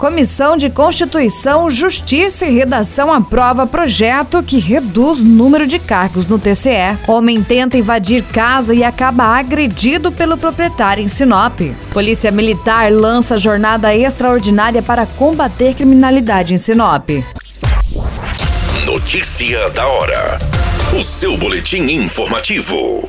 Comissão de Constituição, Justiça e Redação aprova projeto que reduz número de cargos no TCE. Homem tenta invadir casa e acaba agredido pelo proprietário em Sinop. Polícia Militar lança jornada extraordinária para combater criminalidade em Sinop. Notícia da hora. O seu boletim informativo.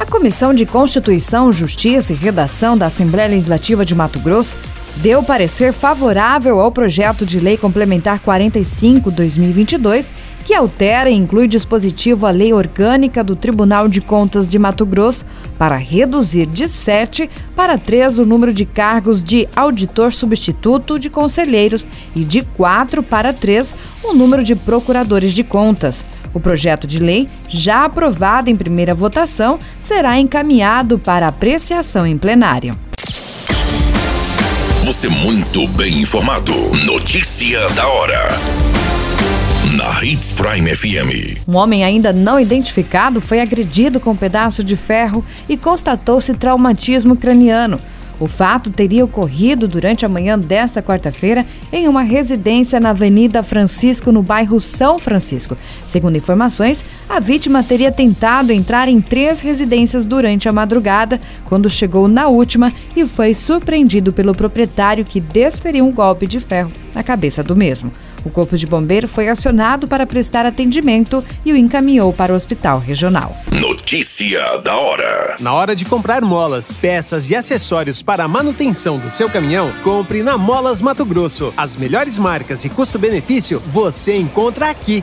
A Comissão de Constituição, Justiça e Redação da Assembleia Legislativa de Mato Grosso deu parecer favorável ao projeto de lei complementar 45/2022, que altera e inclui dispositivo à lei orgânica do Tribunal de Contas de Mato Grosso para reduzir de 7 para 3 o número de cargos de auditor substituto de conselheiros e de 4 para 3 o número de procuradores de contas. O projeto de lei, já aprovado em primeira votação, será encaminhado para apreciação em plenário. Você muito bem informado. Notícia da hora. Na Hits Prime FM. Um homem ainda não identificado foi agredido com um pedaço de ferro e constatou-se traumatismo craniano. O fato teria ocorrido durante a manhã desta quarta-feira em uma residência na Avenida Francisco, no bairro São Francisco. Segundo informações, a vítima teria tentado entrar em três residências durante a madrugada, quando chegou na última e foi surpreendido pelo proprietário que desferiu um golpe de ferro na cabeça do mesmo. O Corpo de Bombeiro foi acionado para prestar atendimento e o encaminhou para o hospital regional. Notícia da hora. Na hora de comprar molas, peças e acessórios para a manutenção do seu caminhão, compre na Molas Mato Grosso. As melhores marcas e custo-benefício você encontra aqui.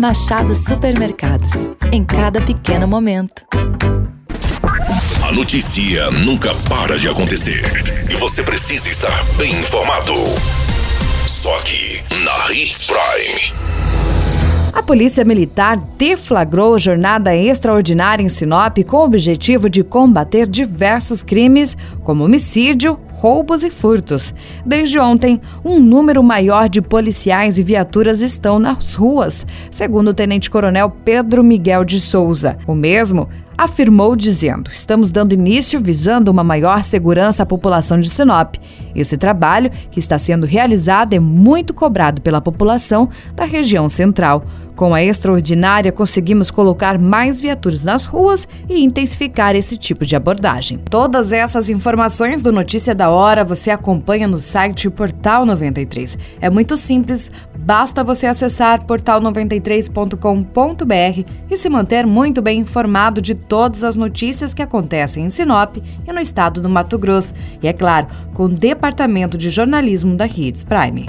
Machado Supermercados. Em cada pequeno momento. A notícia nunca para de acontecer. E você precisa estar bem informado. Só aqui, na Hits Prime. A Polícia Militar deflagrou jornada extraordinária em Sinop com o objetivo de combater diversos crimes, como homicídio, roubos e furtos. Desde ontem, um número maior de policiais e viaturas estão nas ruas, segundo o tenente-coronel Pedro Miguel de Souza. O mesmo afirmou dizendo: Estamos dando início visando uma maior segurança à população de Sinop. Esse trabalho, que está sendo realizado, é muito cobrado pela população da região central. Com a extraordinária, conseguimos colocar mais viaturas nas ruas e intensificar esse tipo de abordagem. Todas essas informações do Notícia da Hora você acompanha no site Portal 93. É muito simples, basta você acessar portal93.com.br e se manter muito bem informado de todas as notícias que acontecem em Sinop e no estado do Mato Grosso. E é claro, com o Departamento de Jornalismo da Hits Prime.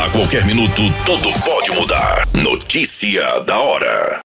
A qualquer minuto, tudo pode mudar. Notícia da hora.